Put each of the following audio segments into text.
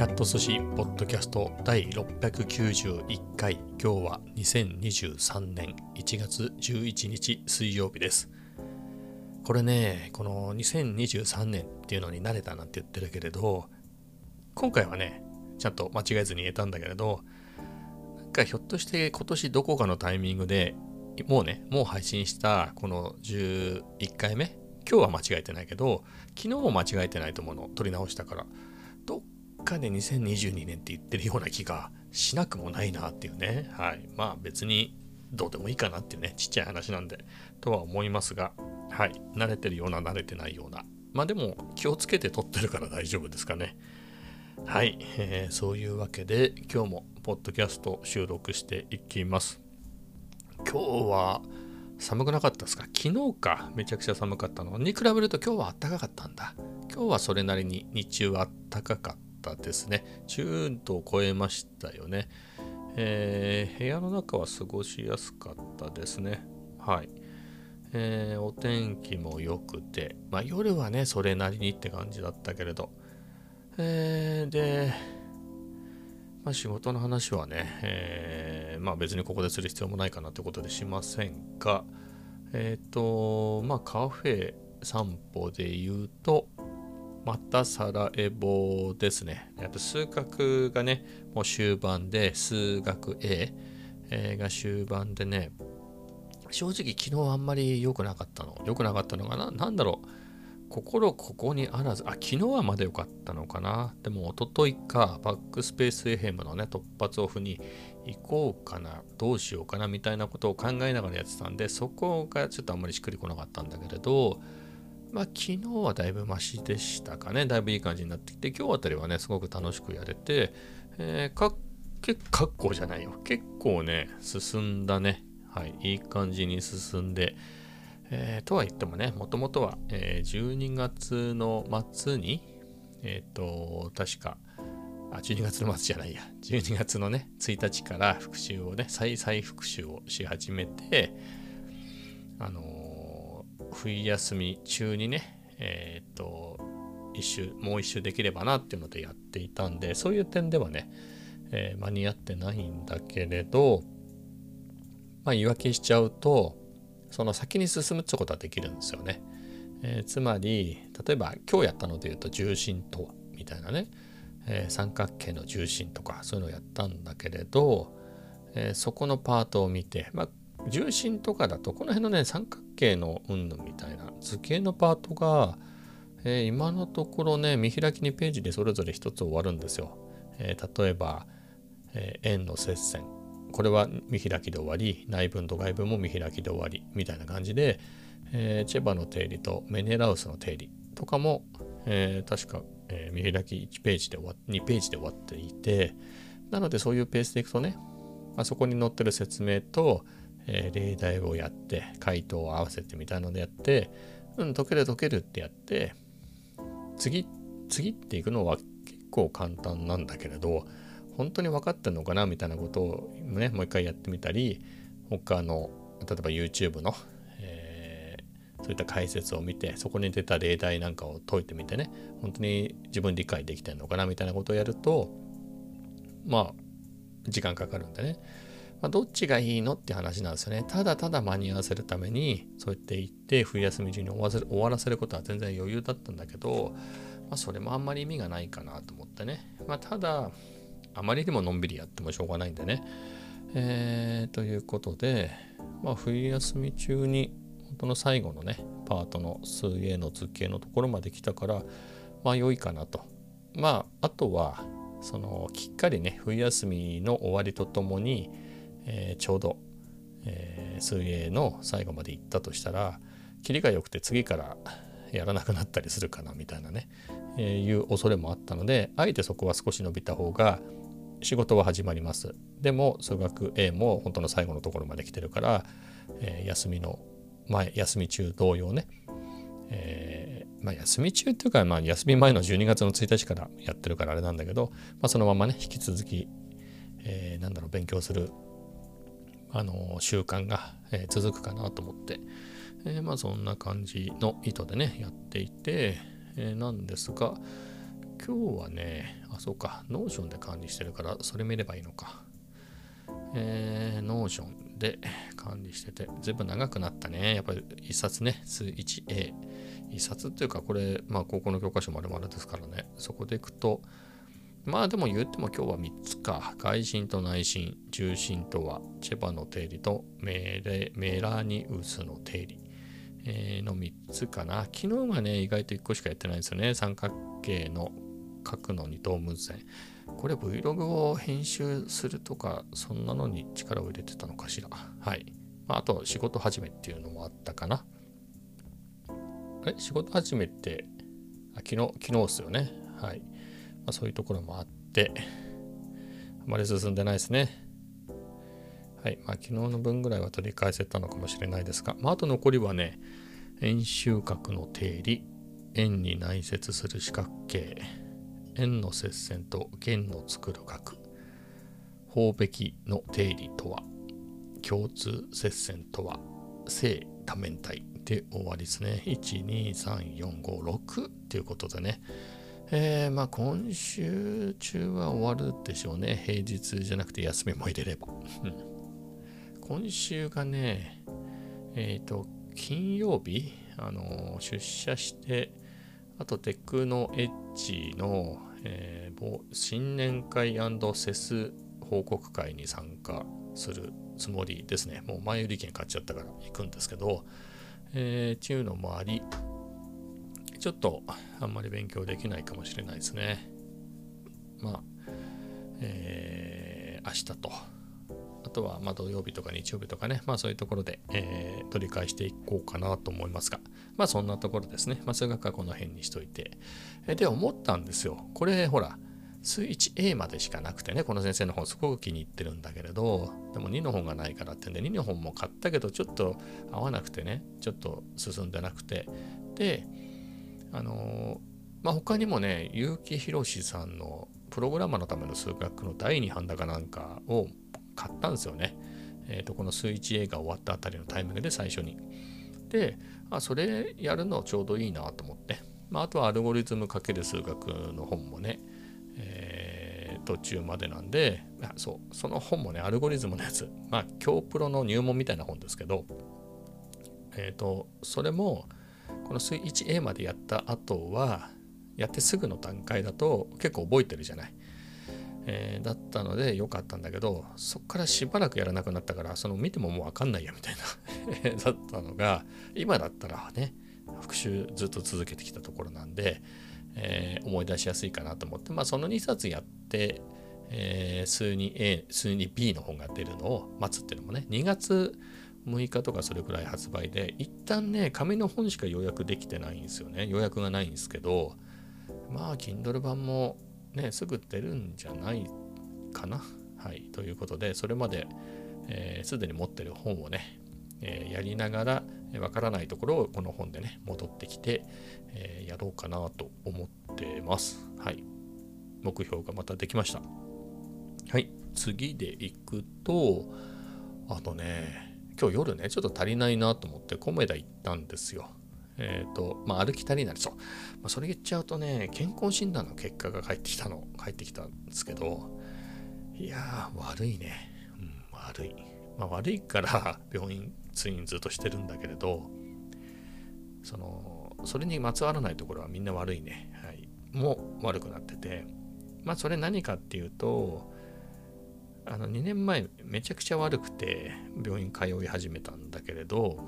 キャット寿司ポッドキャスト第691回。今日は2023年1月11日水曜日です。これねこの2023年っていうのに慣れたなんて言ってるけれど今回はねちゃんと間違えずに言えたんだけれどなんかひょっとして今年どこかのタイミングでもうねもう配信したこの11回目？今日は間違えてないけど昨日も間違えてないと思うの。取り直したから。かで2022年って言ってるような気がしなくもないなっていうね。はい。まあ別にどうでもいいかなっていうね、ちっちゃい話なんで、とは思いますが、はい。慣れてるような、慣れてないような。まあでも気をつけて撮ってるから大丈夫ですかね。はい、えー、そういうわけで今日もポッドキャスト収録していきます。今日は寒くなかったですか？昨日かめちゃくちゃ寒かったのに比べると今日は暖かかったんだ。今日はそれなりに日中は暖かかっったですね。10度を超えましたよね。えー、部屋の中は過ごしやすかったですね。はい。えー、お天気も良くて、まあ、夜はね、それなりにって感じだったけれど。えー、で、まあ、仕事の話はね、え、まあ別にここでする必要もないかなということでしませんが、えっ、と、まあカフェ散歩で言うと、またサラエボですね。やっぱ数学がね、もう終盤で、数学 A、が終盤でね、正直昨日あんまり良くなかったの。良くなかったのがな、なんだろう。心ここにあらず、あ、昨日はまだ良かったのかな？でも、一昨日か、バックスペース FM のね、突発オフに行こうかな、どうしようかな、みたいなことを考えながらやってたんで、そこがちょっとあんまりしっくりこなかったんだけれど、まあ、昨日はだいぶマシでしたかね。だいぶいい感じになってきて、今日あたりはね、すごく楽しくやれて、えー、か、結構じゃないよ。結構ね、進んだね。はい、いい感じに進んで、えー、とは言ってもね、もともとは、えー、12月の末に、えっ、ー、と、確か、あ、12月の末じゃないや、12月のね、1日から復習をね、再々復習をし始めて、あの冬休み中にね、えっ、と、一周、もう一周できればなっていうのでやっていたんで、そういう点ではね、えー、間に合ってないんだけれど、まあ言い訳しちゃうと、その先に進むってことはできるんですよね。えー、つまり、例えば今日やったので言うと重心とはみたいなね、えー、三角形の重心とかそういうのをやったんだけれど、え、そこのパートを見て、まあ、重心とかだとこの辺のね三角形の云々みたいな図形のパートが、えー、今のところね見開き2ページでそれぞれ一つ終わるんですよ。えー、例えば、えー、円の接線これは見開きで終わり内分と外分も見開きで終わりみたいな感じで、えチェバの定理とメネラウスの定理とかも、え確か、え見開き1ページで終わ2ページで終わっていてなのでそういうペースでいくとね、あ、そこに載ってる説明と、えー、例題をやって回答を合わせてみたいのでやってうん解ける解けるってやって次次っていくのは結構簡単なんだけれど本当に分かってんのかなみたいなことをねもう一回やってみたり他の例えば YouTube の、えー、そういった解説を見てそこに出た例題なんかを解いてみてね本当に自分理解できてんのかなみたいなことをやるとまあ時間かかるんでね。まあ、どっちがいいのって話なんですよね。ただただ間に合わせるために、そうやって言って、冬休み中に終わせ終わらせることは全然余裕だったんだけど、まあ、それもあんまり意味がないかなと思ってね。まあ、ただ、あまりにものんびりやってもしょうがないんでね。えー、ということで、まあ、冬休み中に、本当の最後のね、パートの数 A の図形のところまで来たから、まあ良いかなと。まあ、あとは、その、きっかりね、冬休みの終わりとともに、えー、ちょうど、えー、水泳の最後まで行ったとしたらキリが良くて次からやらなくなったりするかなみたいなね、えー、いう恐れもあったのであえてそこは少し伸びた方が仕事は始まります。でも数学 A も本当の最後のところまで来てるから、えー、休みの前休み中同様ね、えー、まあ、休み中っていうか、まあ、休み前の12月の1日からやってるからあれなんだけど、まあ、そのままね引き続き、えー、なんだろう勉強するあの習慣が、え、続くかなと思って、え、まあそんな感じの意図でねやっていて、え、なんですが今日はね、あ、そうか、 Notion で管理してるから、それ見ればいいのか。えー、 Notion で管理してて、ずいぶん長くなったね。やっぱり一冊ね、数 1A。一冊っていうか、これ、まあ、高校の教科書丸々ですからね。そこでいくと、まあでも言っても今日は3つか。外心と内心、重心とは、チェバの定理とメレメネラウスの定理、えー、の3つかな。昨日はね、意外と1個しかやってないんですよね。三角形の角の二等分線。これ Vlog を編集するとか、そんなのに力を入れてたのかしら。はい。まあ、あと、仕事始めっていうのもあったかな。あれ仕事始めって、あ昨日、昨日ですよね。はい。まあ、そういうところもあって、あまり進んでないですね。はい。まあ、昨日の分ぐらいは取り返せたのかもしれないですが、まあ、あと残りはね、円周角の定理、円に内接する四角形、円の接線と弦の作る角法べきの定理とは共通接線とは正多面体で終わりですね12345っていうことでねえー、まあ今週中は終わるでしょうね平日じゃなくて休みも入れれば、今週がねえっ、ー、と金曜日あの出社してあとテクノエッジのえー、新年会セス報告会に参加するつもりですね。もう前売り券買っちゃったから行くんですけど、えー、っていうのもあり、ちょっとあんまり勉強できないかもしれないですね。まあ、えー、明日と、あとはま土曜日とか日曜日とかね、まあそういうところで、えー、取り返していこうかなと思いますが、まあそんなところですね。まあ数学はこの辺にしといて、えで、思ったんですよ。これ、ほら、数 1A までしかなくてね、この先生の本すごく気に入ってるんだけれど、でも2の本がないからってんで、2の本も買ったけど、ちょっと合わなくてね、ちょっと進んでなくて。で、あのまあ、他にもね、結城宏さんのプログラマーのための数学の第2版だかなんかを買ったんですよね。えっ、ー、と、この数 1A が終わったあたりのタイミングで最初に。で、あ、それやるのちょうどいいなと思って。まあ、あとはアルゴリズムかける数学の本もね、えー、途中までなんで、そう、その本もね、アルゴリズムのやつ、まあ、京プロの入門みたいな本ですけど、えっ、ー、と、それも、この 1A までやった後は、やってすぐの段階だと結構覚えてるじゃない。えー、だったので良かったんだけど、そこからしばらくやらなくなったから、その見てももうわかんないやみたいな だったのが、今だったらね、復習ずっと続けてきたところなんで、えー、思い出しやすいかなと思って、まあ、その2冊やって、えー、数に A 数に B の本が出るのを待つっていうのもね2月6日とかそれくらい発売で一旦ね紙の本しか予約できてないんですよね予約がないんですけどまあ Kindle 版もねすぐ出るんじゃないかなはいということでそれまですで、ー、に持ってる本をねえー、やりながらわ、からないところをこの本でね戻ってきて、えー、やろうかなと思ってます。はい。目標がまたできました。はい。次でいくと、あとね、今日夜ね、ちょっと足りないなと思ってコメダ行ったんですよ。えっ、ー、と、まあ、歩き足りない。そう。まあ、それ言っちゃうとね、健康診断の結果が返ってきたの、返ってきたんですけど、いやー、悪いね。うん、悪い。まあ、悪いから 病院通院ずっとしてるんだけれどそのそれにまつわらないところはみんな悪いね、はい、も悪くなっててまあそれ何かっていうとあの2年前めちゃくちゃ悪くて病院通い始めたんだけれど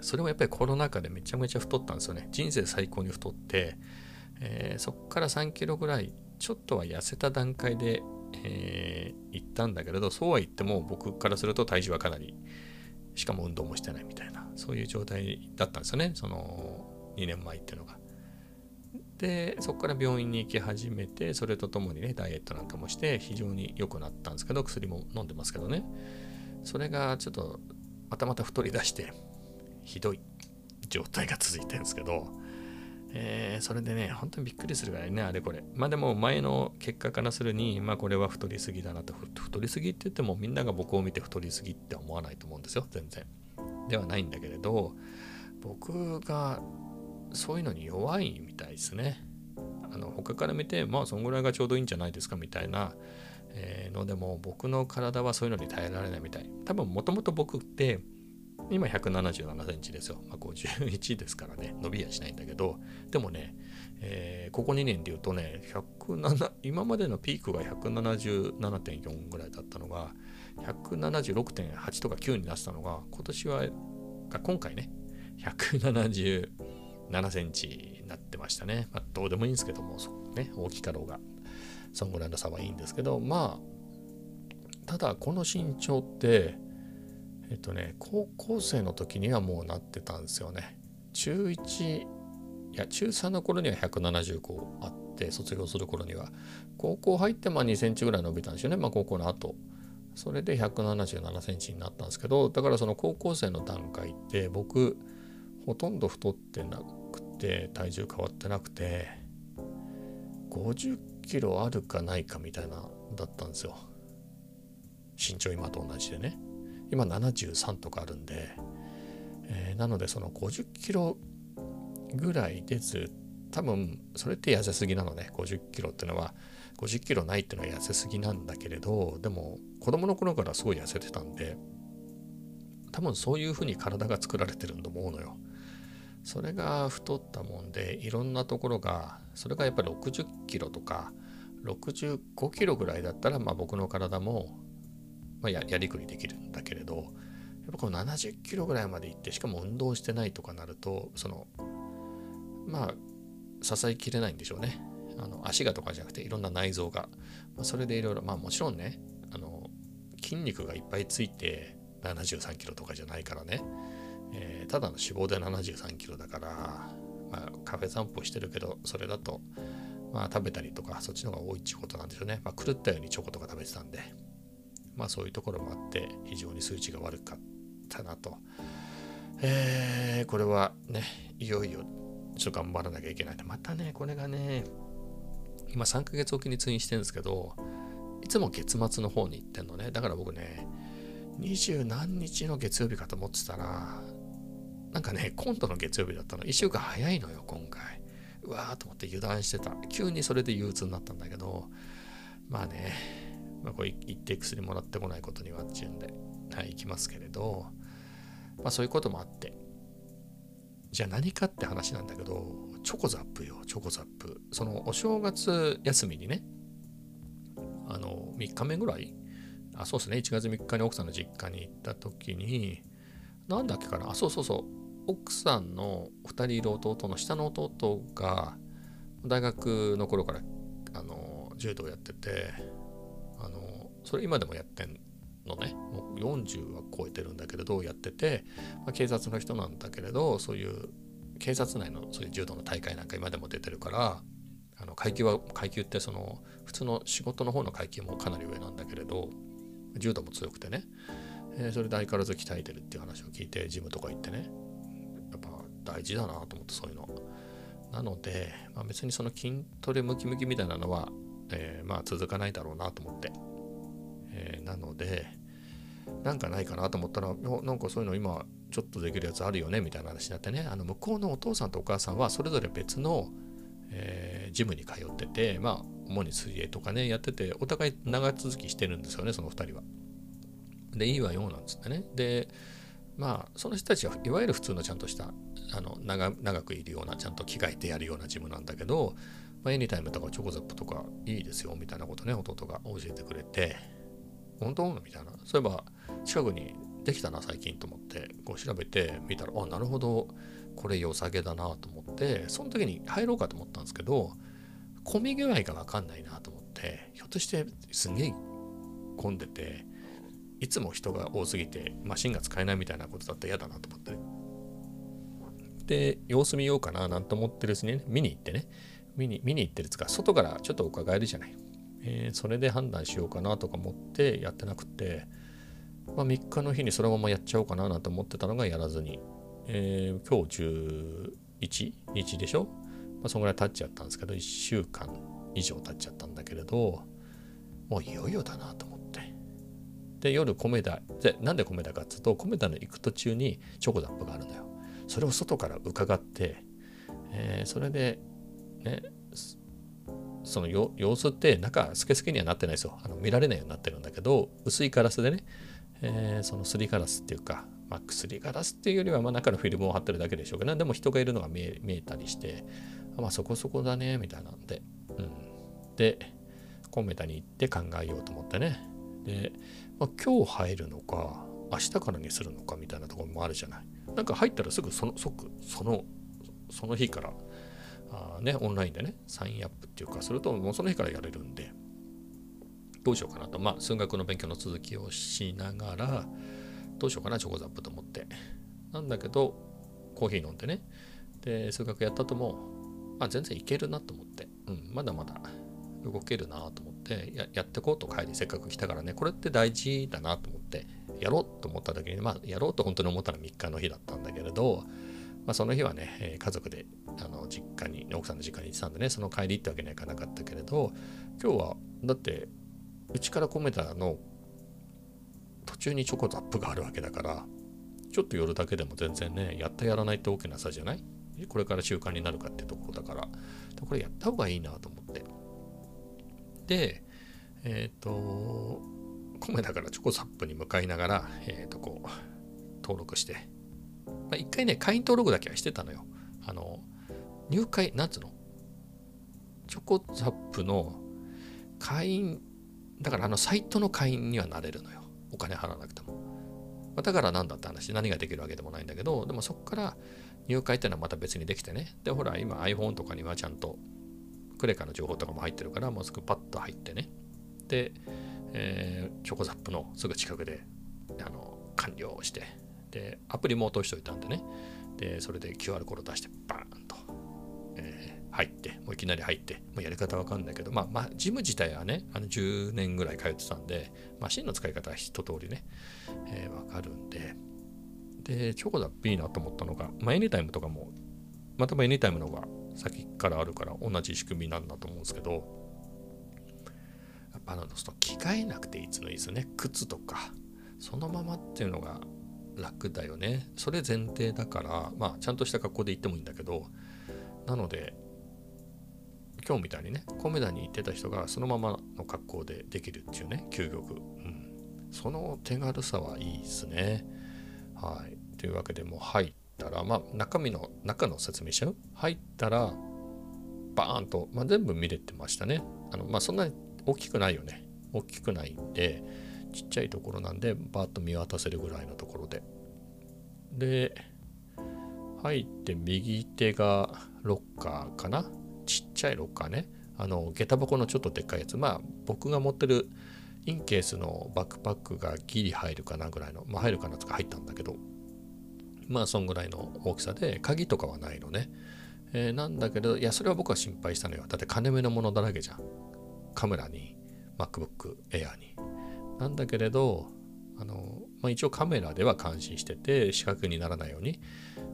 それもやっぱりコロナ禍でめちゃめちゃ太ったんですよね人生最高に太って、えー、そこから3キロぐらいちょっとは痩せた段階で、えー、行ったんだけれどそうは言っても僕からすると体重はかなりしかも運動もしてないみたいな、そういう状態だったんですよね、その2年前っていうのが。で、そこから病院に行き始めて、それとともにね、ダイエットなんかもして非常に良くなったんですけど、薬も飲んでますけどね。それがちょっとまたまた太り出して、ひどい状態が続いてるんですけど、えー、それでね、本当にびっくりするぐらいね、あれこれ。まあでも前の結果からするに、まあこれは太りすぎだなと。太りすぎって言ってもみんなが僕を見て太りすぎって思わないと思うんですよ、全然。ではないんだけれど、僕がそういうのに弱いみたいですね。あの他から見てまあそのぐらいがちょうどいいんじゃないですかみたいな、え、のでも僕の体はそういうのに耐えられないみたい。多分もともと僕って今177センチですよ、まあ、51ですからね。伸びやしないんだけど。でもね、えー、ここ2年で言うとね107今までのピークが177.4ぐらいだったのが176.8とか9になったのが今年は今回ね7センチになってましたね。まあ、どうでもいいんですけども、ね、大きかろうが、そんぐらいの差はいいんですけど、まあ、ただこの身長って、えっとね、高校生の時にはもうなってたんですよね。中1、いや、中3の頃には175あって、卒業する頃には。高校入ってまあ2センチぐらい伸びたんですよね、まあ高校の後。それで177センチになったんですけど、だからその高校生の段階って僕、ほとんど太ってなくて体重変わってなくて50キロあるかないかみたいなだったんですよ。身長今と同じでね。今73とかあるんで、えー、なのでその50キロぐらいでず多分それって痩せすぎなのね。50キロってのは50キロないってのは痩せすぎなんだけれどでも子供の頃からすごい痩せてたんで多分そういうふうに体が作られてるんと思うのよ。それが太ったもんでいろんなところがそれがやっぱり60キロとか65キロぐらいだったら、まあ、僕の体も、まあ、ややりくりできるんだけれどやっぱこの70キロぐらいまでいってしかも運動してないとかなるとそのまあ支えきれないんでしょうね。あの足がとかじゃなくていろんな内臓が、まあ、それでいろいろまあもちろんねあの筋肉がいっぱいついて73キロとかじゃないからね、ただの脂肪で73キロだから、まあ、カフェ散歩してるけどそれだと、まあ、食べたりとかそっちの方が多いっていうことなんでしょうね、まあ、狂ったようにチョコとか食べてたんで。まあそういうところもあって非常に数値が悪かったなと、えー、これはねいよいよちょっと頑張らなきゃいけない。またねこれがね今3ヶ月おきに通院してるんですけどいつも月末の方に行ってんのね。だから僕ね二十何日の月曜日かと思ってたらなんかね、今度の月曜日だったの。1週間早いのよ、今回。うわーと思って油断してた。急にそれで憂鬱になったんだけど、まあね、まあ、これ一定薬もらってこないことにはっていうんで、はい、行きますけれど、まあそういうこともあって、じゃあ何かって話なんだけど、チョコザップよ、チョコザップ。そのお正月休みにね、あの、3日目ぐらい、あ、そうですね、1月3日に奥さんの実家に行った時に、なんだっけかな、あ、そうそうそう、奥さんの2人いる弟の下の弟が大学の頃からあの柔道やっててあのそれ今でもやってんのね。もう40は超えてるんだけれどやってて、まあ、警察の人なんだけれどそういう警察内のそういう柔道の大会なんか今でも出てるからあの階級は階級ってその普通の仕事の方の階級もかなり上なんだけれど柔道も強くてね、えー、それで相変わらず鍛えてるっていう話を聞いてジムとか行ってね。大事だなと思ってそういうの。なので、まあ、別にその筋トレムキムキみたいなのは、えー、まあ続かないだろうなと思って。えー、なので、なんかないかなと思ったら、なんかそういうの今ちょっとできるやつあるよねみたいな話になってね、あの向こうのお父さんとお母さんはそれぞれ別の、えー、ジムに通ってて、まあ主に水泳とかね、やってて、お互い長続きしてるんですよね、その2人は。で、いいわよ、なんつってね。で、まあその人たちはいわゆる普通のちゃんとしたあの長くいるようなちゃんと着替えてやるようなジムなんだけど、まあ、エニタイムとかチョコザップとかいいですよみたいなことね弟が教えてくれて本当？みたいな。そういえば近くにできたな最近と思ってこう調べてみたらあなるほど。これ良さげだなと思ってその時に入ろうかと思ったんですけど混み具合が分かんないなと思ってひょっとしてすんげえ混んでていつも人が多すぎてマシンが使えないみたいなことだったら嫌だなと思って、で様子見ようかななんて思ってるうちにね見に行ってね。見に見に行ってるつか外からちょっと伺えるじゃない、えー、それで判断しようかなとか思ってやってなくて、まあ、3日の日にそのままやっちゃおうかななんて思ってたのがやらずに、えー、今日11日でしょ、まあ、そのぐらい経っちゃったんですけど1週間以上経っちゃったんだけれどもういよいよだなと思って。で夜米田でなんで米田かっつうと米田の行く途中にチョコザップがあるのよ。それを外から伺って、えー、それでねその様子って中スケスケにはなってないですよ。あの見られないようになってるんだけど薄いガラスでね、えー、そのすりガラスっていうか、まあ、薬ガラスっていうよりはまあ中のフィルムを貼ってるだけでしょうけどでも人がいるのが見え見えたりしてまあそこそこだねみたいなんで、うん、でコンメタに行って考えようと思ってね。で、まあ、今日入るのか明日からにするのかみたいなところもあるじゃない。なんか入ったらすぐその即そのその日からあねオンラインでねサインアップっていうかするともうその日からやれるんでどうしようかなと。まあ数学の勉強の続きをしながらどうしようかなチョコザップと思って。なんだけどコーヒー飲んでね。で数学やった後もまあ全然いけるなと思って。うんまだまだ動けるなと思ってややってこうと帰りせっかく来たからねこれって大事だなと思ってやろうと思った時にまあやろうと本当に思ったのは3日の日だったんだけれど、まあ、その日はね、家族であの実家に奥さんの実家に行ってたんでねその帰りってわけにはいかなかったけれど今日はだってうちから込めたの途中にチョコザップがあるわけだからちょっと寄るだけでも全然ねやったやらないって大きな差じゃない？これから習慣になるかってところだから。これやった方がいいなと思って。でえっ、ー、と米だからチョコザップに向かいながらえっ、ー、とこう登録して。まあ、一回ね会員登録だけはしてたのよ。あの入会なんつうの？チョコザップの会員だからあのサイトの会員にはなれるのよ。お金払わなくても、まあ、だから何だって話何ができるわけでもないんだけどでもそこから入会ってのはまた別にできてね。でほら今 iPhone とかにはちゃんとクレカの情報とかも入ってるからもうすぐパッと入ってね。で、えー、チョコザップのすぐ近くであの完了して。でアプリも落としといたんでね。でそれで QR コード出してバーンと、えー、入ってもういきなり入ってもうやり方わかんないけどまあまあジム自体はねあの10年ぐらい通ってたんでマシンの使い方は一通りね、えー、わかるんで。でチョコだいいなと思ったのが、まあ、エニタイムとかもまたエニタイムの方が先からあるから同じ仕組みなんだと思うんですけどやっぱあの着替えなくていつのいいですよね。靴とかそのままっていうのが楽だよね。それ前提だからまあちゃんとした格好で行ってもいいんだけどなので今日みたいにねコメダに行ってた人がそのままの格好でできるっていうね究極、うん、その手軽さはいいですね。はい。というわけでもう入ったらまあ中身の中の説明しちゃう入ったらバーンと、まあ、全部見れてましたね。あのまあそんなに大きくないよね。大きくないんでちっちゃいところなんでバーッと見渡せるぐらいのところで。で入って右手がロッカーかな？ちっちゃいロッカーね。あの下駄箱のちょっとでっかいやつ。まあ僕が持ってるインケースのバックパックがギリ入るかなぐらいのまあ入るかなとか入ったんだけど。まあそんぐらいの大きさで鍵とかはないのね、えー、なんだけどいやそれは僕は心配したのよ。だって金目のものだらけじゃん。カメラに MacBook Air に。なんだけれどあの、まあ、一応カメラでは監視してて視覚にならないように。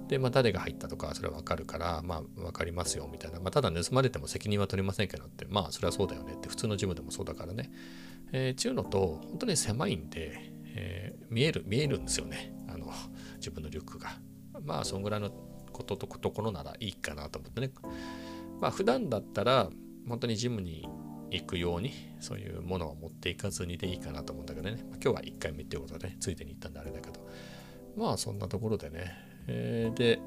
で、まあ、誰が入ったとかそれは分かるからまあ分かりますよみたいな、まあ、ただ盗まれても責任は取りませんけどって。まあそれはそうだよね。って普通のジムでもそうだからね。えー、ちゅうのと本当に狭いんで、えー、見える見えるんですよね。自分のリュックが。まあそんぐらいのこととところならいいかなと思ってね。まあ普段だったら本当にジムに行くようにそういうものを持っていかずにでいいかなと思うんだけどね、まあ、今日は1回目っていうことで、ね、ついでに行ったんであれだけど。まあそんなところでね、えー、で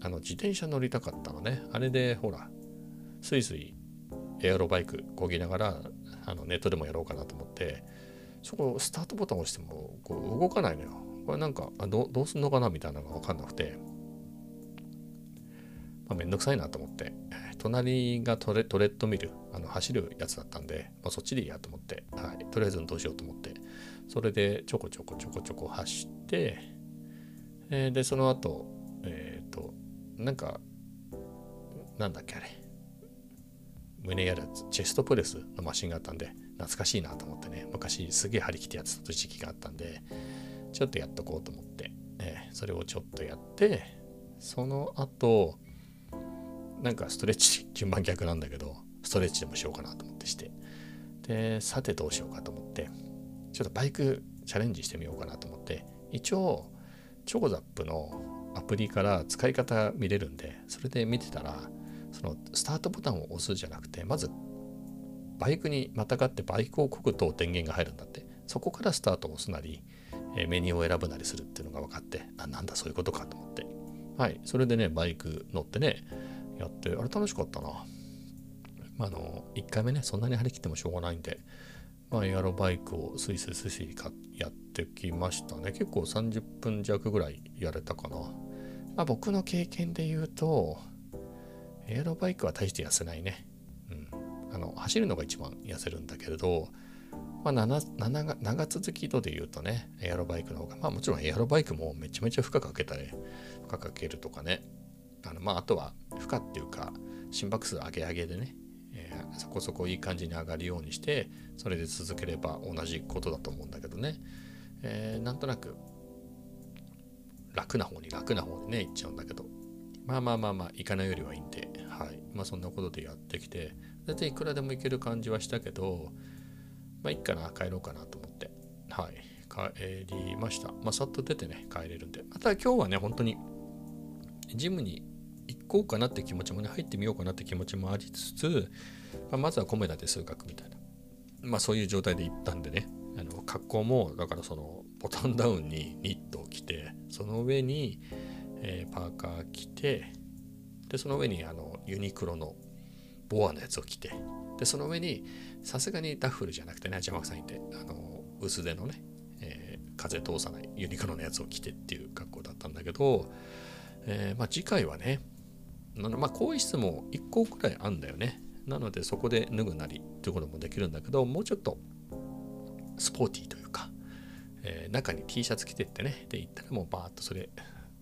あの自転車乗りたかったのね。あれでほらスイスイエアロバイクこぎながらあのネットでもやろうかなと思ってそこスタートボタン押してもこう動かないのよ。これなんかあどどうすんのかなみたいなのが分かんなくて。まあ、めんどくさいなと思って、隣がトレトレッドミル、あの走るやつだったんで、まあ、そっちでいいやと思って、はい、とりあえず運動しようと思って、それでちょこちょこちょこちょこ走って、えー、で、その後、えっ、ー、と、なんか、なんだっけあれ、胸やるやつ。チェストプレスのマシンがあったんで、懐かしいなと思ってね、昔すげえ張り切ってやってた時期があったんで、ちょっとやっとこうと思って、えー、それをちょっとやって、その後、なんかストレッチ順番逆なんだけどストレッチでもしようかなと思ってして。でさてどうしようかと思ってちょっとバイクチャレンジしてみようかなと思って一応チョコザップのアプリから使い方見れるんでそれで見てたらそのスタートボタンを押すじゃなくてまずバイクにまたがってバイクをこぐと電源が入るんだって。そこからスタートを押すなりメニューを選ぶなりするっていうのが分かってあなんだそういうことかと思ってはいそれでねバイク乗ってねやってあれ楽しかったなまあ、あの1回目ねそんなに張り切ってもしょうがないんでまあ、エアロバイクをスイスイスイスイやってきましたね。結構30分弱ぐらいやれたかな。まあ、僕の経験で言うと、エアロバイクは大して痩せないね。うん。あの、走るのが一番痩せるんだけれど、まあ長、長続き度で言うとね、エアロバイクの方が、まあもちろんエアロバイクもめちゃめちゃ負荷かけたり、負荷かけるとかね。あの、まああとは負荷っていうか、心拍数上げ上げでねえ、そこそこいい感じに上がるようにしてそれで続ければ同じことだと思うんだけどね、えー、なんとなく楽な方に楽な方にね行っちゃうんだけど。まあまあまあまあ行かないよりはいいんで。はい。まあそんなことでやってきて大体いくらでも行ける感じはしたけどまあいいかな帰ろうかなと思って。はい。帰りました。まあさっと出てね帰れるんで。また今日はね本当にジムに行こうかなって気持ちもね入ってみようかなって気持ちもありつつまあ、まずはコメダで数学みたいな、まあ、そういう状態で行ったんでね。あの格好もだからそのボタンダウンにニットを着てその上に、えー、パーカー着てでその上にあのユニクロのボアのやつを着てでその上にさすがにダッフルじゃなくてね邪魔くさいんであの薄手のね、えー、風通さないユニクロのやつを着てっていう格好だったんだけど、えー、まあ、次回はねまあ、更衣室も1個くらいあるんだよね。なのでそこで脱ぐなりということもできるんだけどもうちょっとスポーティーというか、えー、中に T シャツ着てってね。で行ったらもうバーッとそれ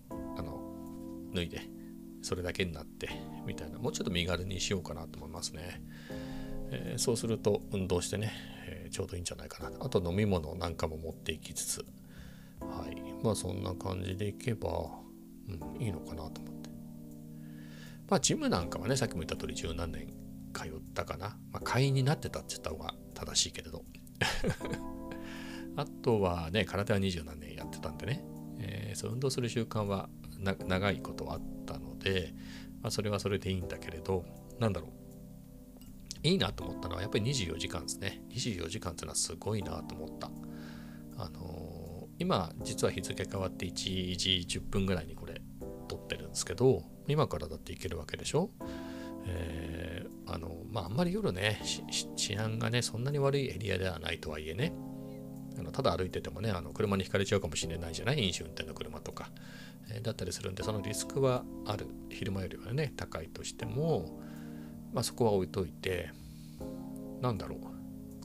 あの脱いでそれだけになってみたいな。もうちょっと身軽にしようかなと思いますね、えー、そうすると運動してね、えー、ちょうどいいんじゃないかなあと飲み物なんかも持っていきつつはいまあそんな感じでいけば、うん、いいのかなと思ってまあジムなんかはねさっきも言った通り十何年通ったかな。まあ、会員になってたって言った方が正しいけれど。あとはね、空手は二十何年やってたんでね、えー、そう運動する習慣は長いことあったので、まあ、それはそれでいいんだけれど、なんだろう。いいなと思ったのはやっぱり24時間ですね。24時間っていうのはすごいなと思った。あのー、今、実は日付変わって1時10分ぐらいにこれ撮ってるんですけど、今からだっていけるわけでしょ？えー、あの、まあ、あんまり夜ね、治安がね、そんなに悪いエリアではないとはいえね、あのただ歩いててもね、あの車にひかれちゃうかもしれないじゃない？飲酒運転の車とか、えー、だったりするんで、そのリスクはある。昼間よりはね、高いとしても、まあそこは置いといて、なんだろう。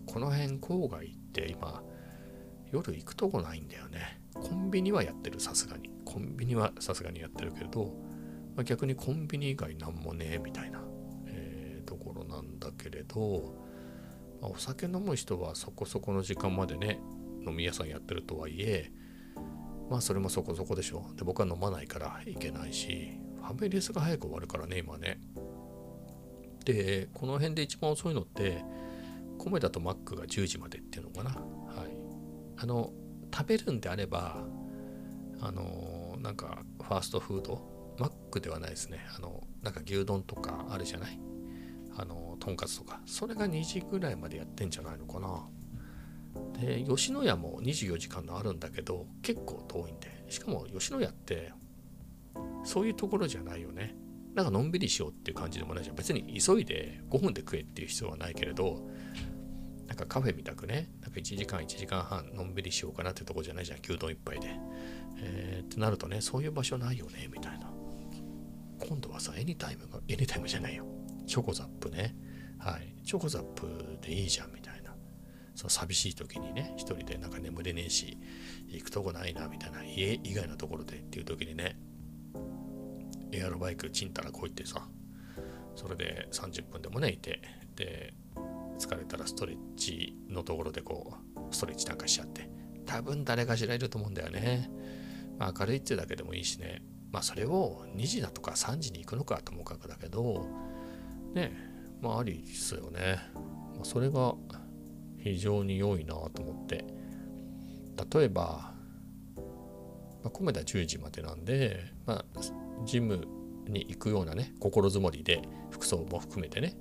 この辺郊外って今、夜行くとこないんだよね。コンビニはやってる、さすがに。コンビニはさすがにやってるけれど、まあ、逆にコンビニ以外なんもねえみたいな、えー、ところなんだけれど、まあ、お酒飲む人はそこそこの時間までね飲み屋さんやってるとはいえまあそれもそこそこでしょで僕は飲まないからいけないしファミレスが早く終わるからね今ねでこの辺で一番遅いのって米だとマックが10時までっていうのかなはいあの食べるんであればあのなんかファーストフード？マックではないですね。あの、なんか牛丼とかあるじゃない？あの、とんかつとか。それが2時ぐらいまでやってんじゃないのかな。で、吉野家も24時間のあるんだけど、結構遠いんで。しかも吉野家って、そういうところじゃないよね。なんかのんびりしようっていう感じでもないじゃん。別に急いで5分で食えっていう必要はないけれど、なんかカフェみたくね、なんか1時間、1時間半のんびりしようかなってとこじゃないじゃん。牛丼一杯で。えー、ってなるとね、そういう場所ないよね、みたいな。今度はさ、エニタイムが、エニタイムじゃないよ。チョコザップね。はい。チョコザップでいいじゃんみたいな。その寂しい時にね、一人でなんか眠れねえし、行くとこないなみたいな、家以外のところでっていう時にね、エアロバイクちんたらこいってさ、それで30分でもね、いて、で、疲れたらストレッチのところでこう、ストレッチなんかしちゃって、多分誰かしらいると思うんだよね。まあ明るいってだけでもいいしね、まあそれを2時だとか3時に行くのかともかくだけど、ね、まあありですよね。まあ、それが非常に良いなと思って。例えば、まあ、10時までなんで、まあ、ジムに行くようなね心づもりで服装も含めてね、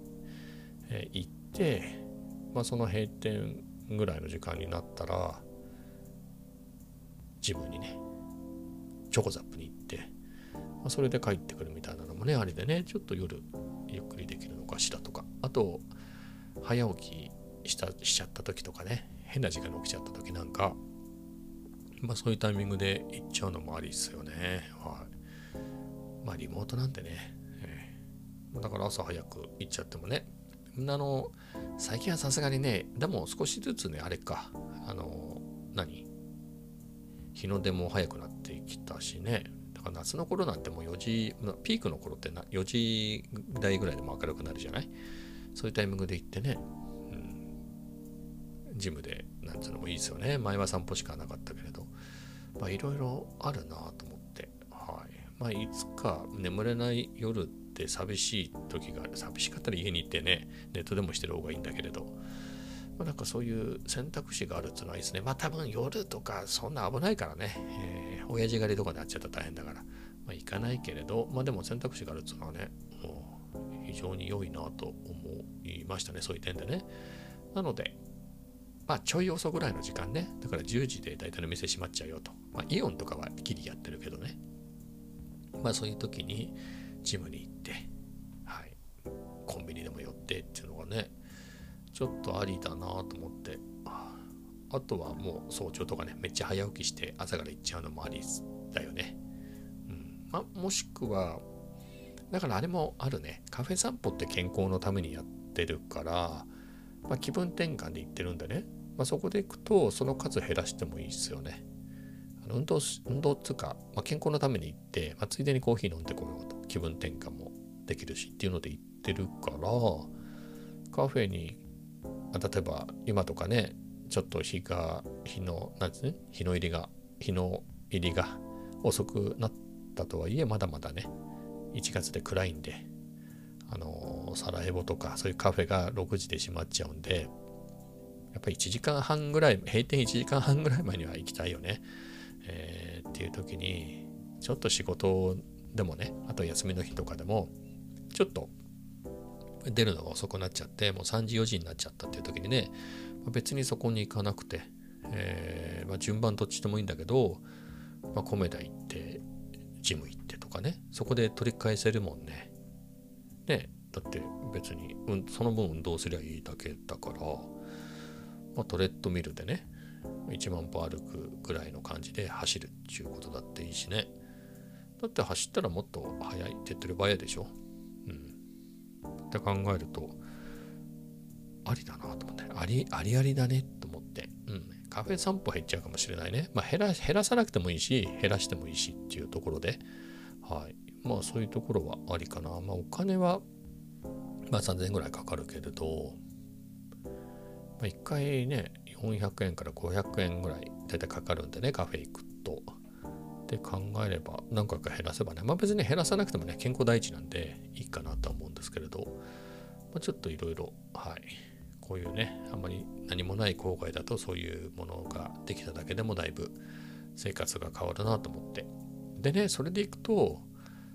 えー、行って、まあ、その閉店ぐらいの時間になったらジムにねチョコザップに行って、まあ、それで帰ってくるみたいなのもねありでねちょっと夜ゆっくりできるのかしらとかあと早起きしたしちゃった時とかね変な時間に起きちゃった時なんかまあそういうタイミングで行っちゃうのもありですよね。はまあリモートなんてね、えー、だから朝早く行っちゃってもね。あの最近はさすがにねでも少しずつねあれか。あの何？日の出も早くなってきたしね。だから夏の頃なんてもう4時ピークの頃ってな4時台ぐらいでも明るくなるじゃない？そういうタイミングで行ってね、ジムでなんつうのもいいですよね。前は散歩しかなかったけれど。まあいろいろあるなと思ってはいまあいつか眠れない夜って寂しい時が寂しかったら家に行ってねネットでもしてる方がいいんだけれどまあ、なんかそういう選択肢があるっていうのはいいですね。まあ多分夜とかそんな危ないからね、えー、親父狩りとかになっちゃったら大変だから、まあ行かないけれど、まあでも選択肢があるっていうのはね、もう非常に良いなと思いましたね、そういう点でね。なので、まあちょい遅ぐらいの時間ね、だから10時で大体の店閉まっちゃうよと。まあイオンとかはギリやってるけどね。まあそういう時にジムに行って、はい、コンビニでも寄ってっていうのがね、ちょっとありだなと思ってあとはもう早朝とかねめっちゃ早起きして朝から行っちゃうのもありだよね、うん。まあ、もしくはだからあれもあるね。カフェ散歩って健康のためにやってるから、まあ、気分転換で行ってるんでね、まあ、そこで行くとその数減らしてもいいですよね。運動運動っつうか、まあ、健康のために行って、まあ、ついでにコーヒー飲んでこようと気分転換もできるしっていうので行ってるからカフェに例えば今とかねちょっと日が日のなんですね日の入りが日の入りが遅くなったとはいえまだまだね1月で暗いんであのサラエボとかそういうカフェが6時で閉まっちゃうんでやっぱり1時間半ぐらい閉店1時間半ぐらい前には行きたいよね、えー、っていう時にちょっと仕事でもねあと休みの日とかでもちょっと出るのが遅くなっちゃってもう3時4時になっちゃったっていう時にね別にそこに行かなくて、えー、まあ、順番どっちでもいいんだけど、まあ、コメダ行ってジム行ってとかねそこで取り返せるもんね。ねだって別に、うん、その分運動すりゃいいだけだから、まあ、トレッドミルでね1万歩歩くぐらいの感じで走るっていうことだっていいしね。だって走ったらもっと速い手っ取り早いでしょ。うん。って考えるとありだなと思って。ありありありだねと思って、うん、カフェ散歩減っちゃうかもしれないね、まあ、減ら減らさなくてもいいし減らしてもいいしっていうところで。はい。まあそういうところはありかな。まあお金はまあ3000円ぐらいかかるけれど、まあ、1回ね400円から500円ぐらい大体かかるんでねカフェ行くと。って考えれば何回か減らせばね。まあ別に減らさなくてもね健康第一なんでいいかなとは思うんですけれど、まあ、ちょっといろいろはい。こういうねあんまり何もない郊外だとそういうものができただけでもだいぶ生活が変わるなと思って。でねそれでいくと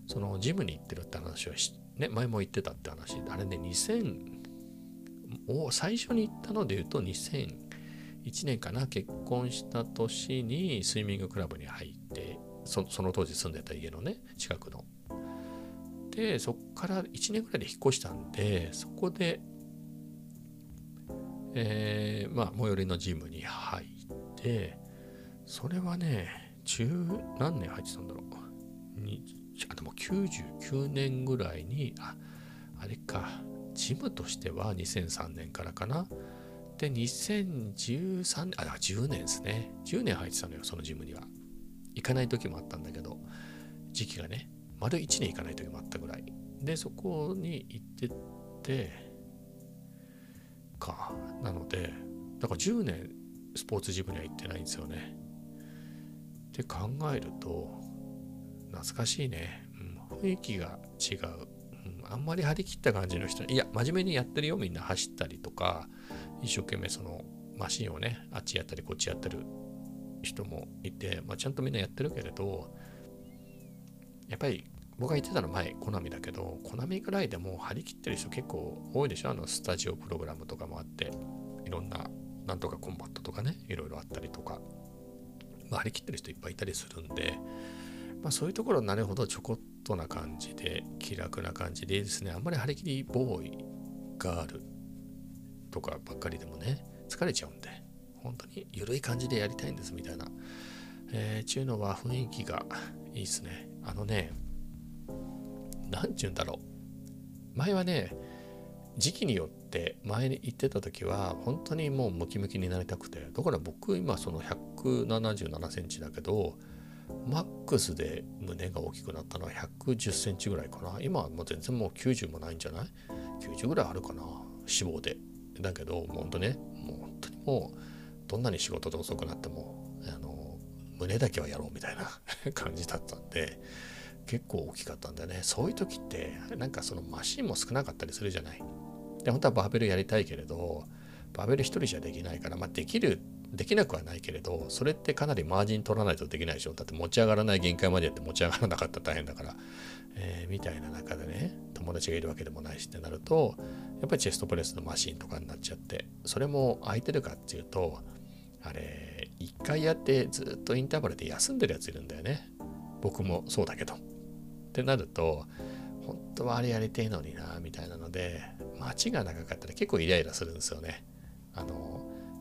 そのジムに行ってるって話はね前も言ってたって話。あれね2000を最初に行ったので言うと1年かな結婚した年にスイミングクラブに入ってその当時住んでた家のね近くの。でそっから1年ぐらいで引っ越したんでそこで、えー、まあ最寄りのジムに入ってそれはね中何年入ってたんだろうにあでも99年ぐらいにああれかジムとしては2003年からかなで2013年あ10年ですね。10年入ってたのよそのジムには。行かない時もあったんだけど時期がね。丸1年行かない時もあったぐらい。でそこに行ってってか。なのでだから10年スポーツジムには行ってないんですよね。って考えると懐かしいね、うん、雰囲気が違う、あんまり張り切った感じの人いや真面目にやってるよみんな。走ったりとか一生懸命そのマシンをねあっちやったりこっちやってる人もいて、まあ、ちゃんとみんなやってるけれどやっぱり僕が言ってたの前、コナミだけど、コナミぐらいでも張り切ってる人結構多いでしょ？あのスタジオプログラムとかもあって、いろんな、なんとかコンバットとかね、いろいろあったりとか、まあ、張り切ってる人いっぱいいたりするんで、まあ、そういうところなるほどちょこっとな感じで、気楽な感じでですね、あんまり張り切りボーイ、ガールとかばっかりでもね、疲れちゃうんで、本当に緩い感じでやりたいんですみたいな、えー、ちゅうのは雰囲気がいいですね。あのね、何ちゅうんだろう。前はね、時期によって前に行ってた時は本当にもうムキムキになりたくてだから僕今その177センチだけどマックスで胸が大きくなったのは110センチぐらいかな今はもう全然もう90もないんじゃない ?90 ぐらいあるかな脂肪でだけどもう本当ねもう本当にもうどんなに仕事で遅くなってもあの胸だけはやろうみたいな 感じだったんで結構大きかったんだよね。そういう時ってなんかそのマシンも少なかったりするじゃない。で本当はバーベルやりたいけれどバーベル一人じゃできないからまあできるできなくはないけれどそれってかなりマージン取らないとできないでしょ。だって持ち上がらない限界までやって持ち上がらなかったら大変だから、えー、みたいな中でね友達がいるわけでもないしってなるとやっぱりチェストプレスのマシンとかになっちゃってそれも空いてるかっていうとあれ一回やってずっとインターバルで休んでるやついるんだよね。僕もそうだけど。ってなると本当はあれやりてえのになみたいなので待ちが長かったら結構イライラするんですよね。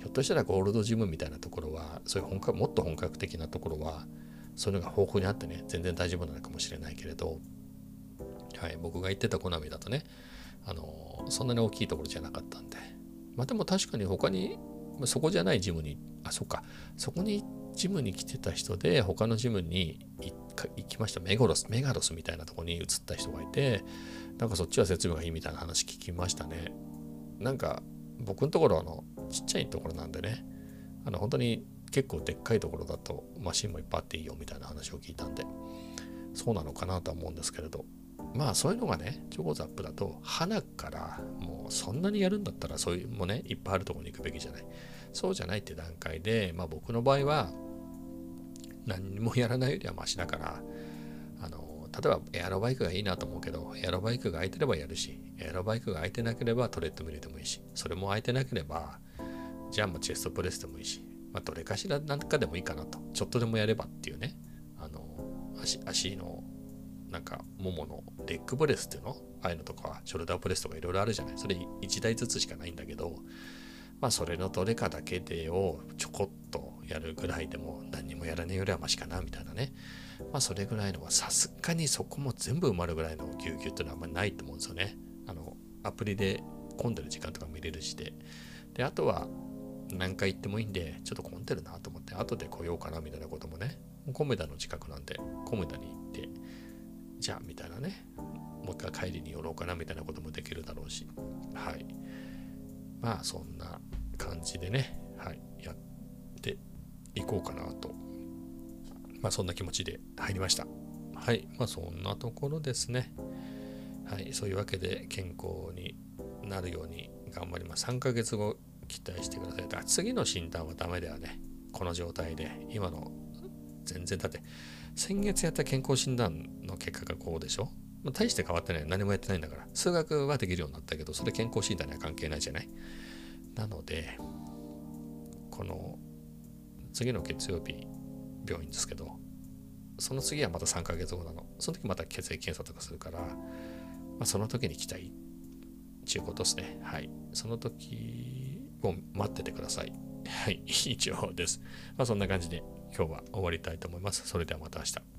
ひょっとしたらゴールドジムみたいなところはそういう本格もっと本格的なところはそういうのが豊富にあってね全然大丈夫なのかもしれないけれどはい僕が行ってたコナミだとねあのそんなに大きいところじゃなかったんで。まあでも確かに他にそこじゃないジムにあそっか。そこにジムに来てた人で他のジムに行きました。メガロスメガロスみたいなとこに移った人がいてなんかそっちは設備がいいみたいな話聞きましたね。なんか僕のところあのちっちゃいところなんでね。あの本当に結構でっかいところだとマシンもいっぱいあっていいよみたいな話を聞いたんで。そうなのかなとは思うんですけれど。まあそういうのがねチョコザップだと花からもうそんなにやるんだったらそういうもねいっぱいあるところに行くべきじゃない。そうじゃないって段階でまあ僕の場合は何もやらないよりはマシだからあの例えばエアロバイクがいいなと思うけどエアロバイクが空いてればやるしエアロバイクが空いてなければトレッドミルでもいいしそれも空いてなければじゃあもうチェストプレスでもいいし、まあ、どれかしら何かでもいいかなとちょっとでもやればっていうねあの足足のなんかもものレッグブレスっていうの？ああいうのとかショルダープレスとかいろいろあるじゃない？それ1台ずつしかないんだけどまあそれのどれかだけでをちょこっとやるぐらいでも何にもやらねえよりはマシかなみたいなね。まあそれぐらいのはさすがにそこも全部埋まるぐらいのぎゅうぎゅうっていうのはあんまりないと思うんですよね。あのアプリで混んでる時間とか見れるしで。で、あとは何回行ってもいいんで、ちょっと混んでるなと思って、後で来ようかなみたいなこともね、コメダの近くなんで、コメダに行って、じゃあみたいなね、もう一回帰りに寄ろうかなみたいなこともできるだろうし、はい。まあそんな感じでね、はい、やっていこうかなと、まあそんな気持ちで入りました。はい、まあそんなところですね。はい、そういうわけで健康になるように頑張ります。3ヶ月後期待してください。だ次の診断はダメだよね。この状態で。今の全然だって先月やった健康診断の結果がこうでしょ？まあ、大して変わってない。何もやってないんだから。数学はできるようになったけど、それ健康診断には関係ないじゃない？なので、この次の月曜日、病院ですけど、その次はまた3ヶ月後なの。その時また血液検査とかするから、まあ、その時に来たいっていうことですね。はい。その時を待っててください。はい。以上です。まあそんな感じで今日は終わりたいと思います。それではまた明日。